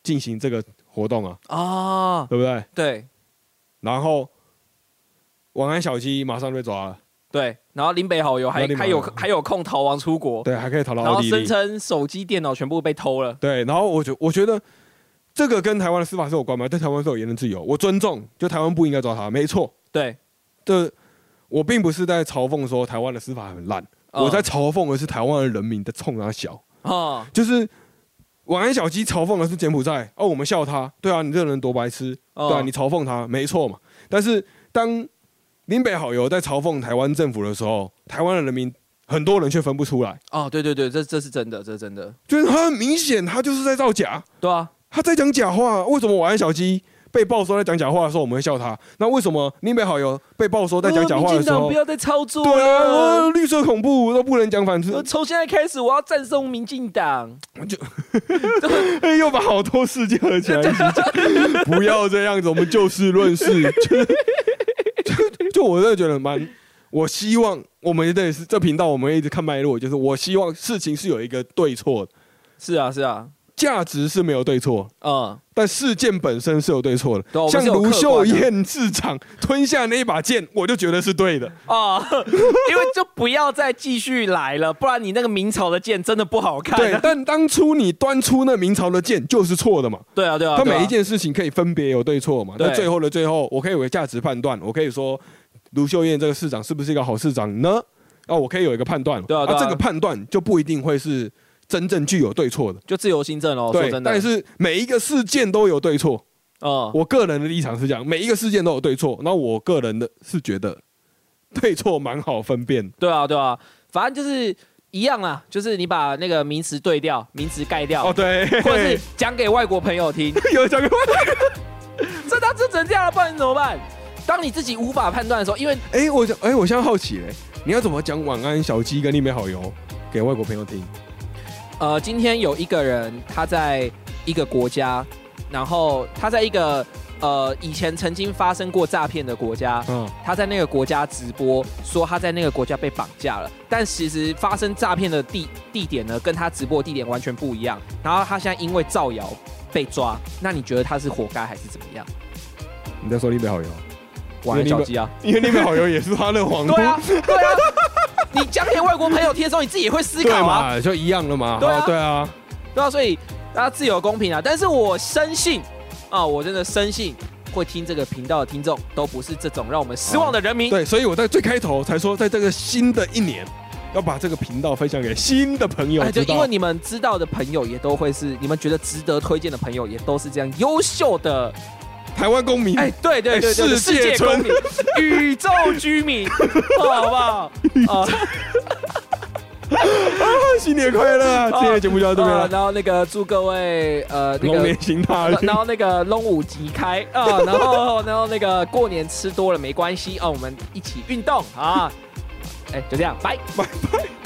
进行这个活动啊，啊，对不对？对然后晚安小鸡马上被抓了，对，然后林北好友还还有还有空逃亡出国，对，还可以逃到然后声称手机、电脑全部被偷了，对，然后我觉我觉得这个跟台湾的司法是有关吗？对台湾是有言论自由，我尊重，就台湾不应该抓他，没错，对，这我并不是在嘲讽说台湾的司法很烂，嗯。我在嘲讽的是台湾的人民在冲他小，啊，就是。晚安小鸡嘲讽的是柬埔寨，哦，我们笑他，对啊，你这个人多白痴，哦对啊，你嘲讽他没错嘛。但是当林北好友在嘲讽台湾政府的时候，台湾的人民很多人却分不出来，哦，对对对，这这是真的，这是真的，就是他很明显他就是在造假，对啊，他在讲假话。为什么我安小鸡被爆说在讲假话的时候我们会笑他？那为什么林北好友被爆说在讲假话的时候呃民进党不，要再操作对啊。绿色恐怖都不能讲反呃刺，从现在开始，我要赞颂民进党。就 又把好多事件合起来一起讲，不要这样子，我们就事论事。就是就就我真的觉得蛮，我希望我们这也是这频道，我们一直看脉络，就是我希望事情是有一个对错的，是啊，是啊，价值是没有对错，嗯，但事件本身是有对错对我的。像卢们是有客观的秀燕市长吞下那一把剑，我就觉得是对的。哦，因为就不要再继续来了，不然你那个明朝的剑真的不好看。对，但当初你端出那明朝的剑就是错的嘛。对啊，对啊，对啊他每一件事情可以分别有对错嘛？对那最后的最后，我可以有个价值判断，我可以说卢秀燕这个市长是不是一个好市长呢？啊，我可以有一个判断，对啊对啊这个判断就不一定会是真正具有对错的，就自由新政哦。说对。真的，但是每一个事件都有对错，嗯，我个人的立场是这样，每一个事件都有对错，那我个人的是觉得对错蛮好分辨，对啊，对啊，反正就是一样啦，就是你把那个名词对掉，名词盖掉，哦，对，或者是讲给外国朋友听，有讲过，这他这成这样了，不然你怎么办？当你自己无法判断的时候，因为哎，我想，哎，我现在好奇嘞，你要怎么讲晚安小鸡跟你美好友给外国朋友听？呃，今天有一个人他在一个国家，然后他在一个呃以前曾经发生过诈骗的国家，嗯，他在那个国家直播说他在那个国家被绑架了，但其实发生诈骗的地地点呢，跟他直播地点完全不一样。然后他现在因为造谣被抓，那你觉得他是活该还是怎么样？你在说丽美好友？晚安小鸡啊，因为那边好友也是他的皇对啊，对啊，你讲给外国朋友听的时候，你自己也会思对考啊，嘛，就一样了嘛。对啊哦对啊，对啊，所以大家自由公平啊。但是我深信啊，我真的深信会听这个频道的听众都不是这种让我们失望的人民。对，所以我在最开头才说，在这个新的一年，要把这个频道分享给新的朋友哎，就，知道。因为你们知道的朋友也都会是，你们觉得值得推荐的朋友也都是这样优秀的，台湾公民，哎，对对对对，世世界公民、宇宙居民，好不好？啊，新年快乐啊！今天的节目就到这边了，啊然后那个祝各位呃那个龙年行大运。然后那个龙舞即开啊，然后然后那个过年吃多了没关系啊，我们一起运动啊，哎，就这样，拜。拜拜。